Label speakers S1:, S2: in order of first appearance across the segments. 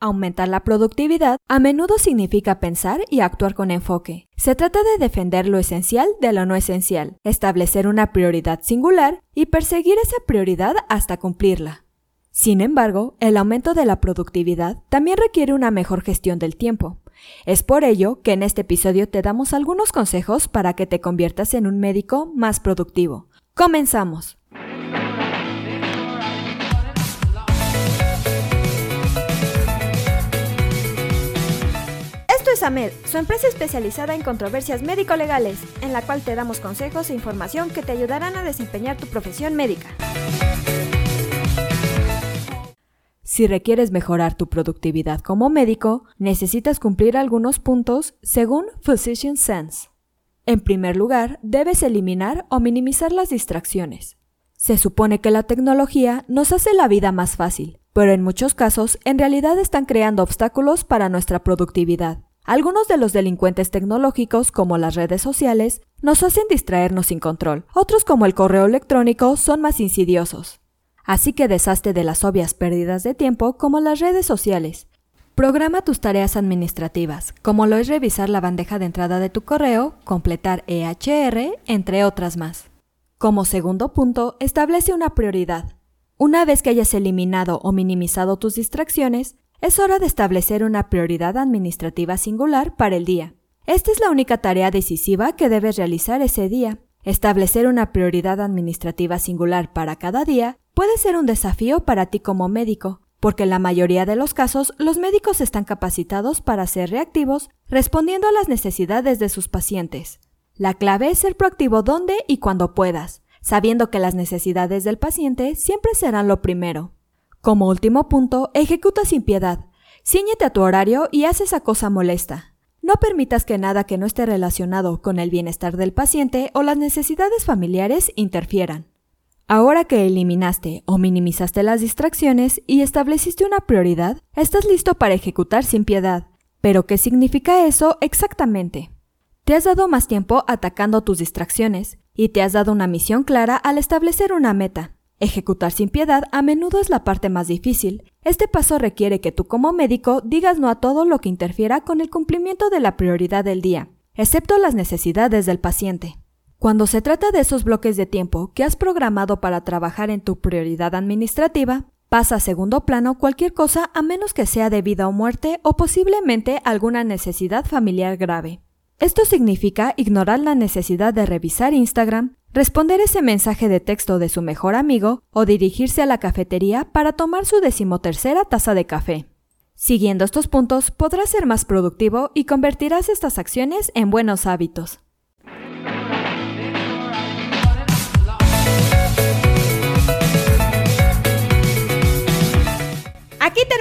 S1: Aumentar la productividad a menudo significa pensar y actuar con enfoque. Se trata de defender lo esencial de lo no esencial, establecer una prioridad singular y perseguir esa prioridad hasta cumplirla. Sin embargo, el aumento de la productividad también requiere una mejor gestión del tiempo. Es por ello que en este episodio te damos algunos consejos para que te conviertas en un médico más productivo. Comenzamos. AMED, su empresa especializada en controversias médico-legales, en la cual te damos consejos e información que te ayudarán a desempeñar tu profesión médica. Si requieres mejorar tu productividad como médico, necesitas cumplir algunos puntos según Physician Sense. En primer lugar, debes eliminar o minimizar las distracciones. Se supone que la tecnología nos hace la vida más fácil, pero en muchos casos en realidad están creando obstáculos para nuestra productividad. Algunos de los delincuentes tecnológicos, como las redes sociales, nos hacen distraernos sin control. Otros, como el correo electrónico, son más insidiosos. Así que deshazte de las obvias pérdidas de tiempo como las redes sociales. Programa tus tareas administrativas, como lo es revisar la bandeja de entrada de tu correo, completar EHR, entre otras más. Como segundo punto, establece una prioridad. Una vez que hayas eliminado o minimizado tus distracciones, es hora de establecer una prioridad administrativa singular para el día. Esta es la única tarea decisiva que debes realizar ese día. Establecer una prioridad administrativa singular para cada día puede ser un desafío para ti como médico, porque en la mayoría de los casos los médicos están capacitados para ser reactivos respondiendo a las necesidades de sus pacientes. La clave es ser proactivo donde y cuando puedas, sabiendo que las necesidades del paciente siempre serán lo primero. Como último punto, ejecuta sin piedad. Cíñete a tu horario y haz esa cosa molesta. No permitas que nada que no esté relacionado con el bienestar del paciente o las necesidades familiares interfieran. Ahora que eliminaste o minimizaste las distracciones y estableciste una prioridad, estás listo para ejecutar sin piedad. Pero ¿qué significa eso exactamente? Te has dado más tiempo atacando tus distracciones y te has dado una misión clara al establecer una meta. Ejecutar sin piedad a menudo es la parte más difícil. Este paso requiere que tú como médico digas no a todo lo que interfiera con el cumplimiento de la prioridad del día, excepto las necesidades del paciente. Cuando se trata de esos bloques de tiempo que has programado para trabajar en tu prioridad administrativa, pasa a segundo plano cualquier cosa a menos que sea de vida o muerte o posiblemente alguna necesidad familiar grave. Esto significa ignorar la necesidad de revisar Instagram, responder ese mensaje de texto de su mejor amigo o dirigirse a la cafetería para tomar su decimotercera taza de café. Siguiendo estos puntos podrás ser más productivo y convertirás estas acciones en buenos hábitos.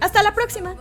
S1: Hasta la próxima.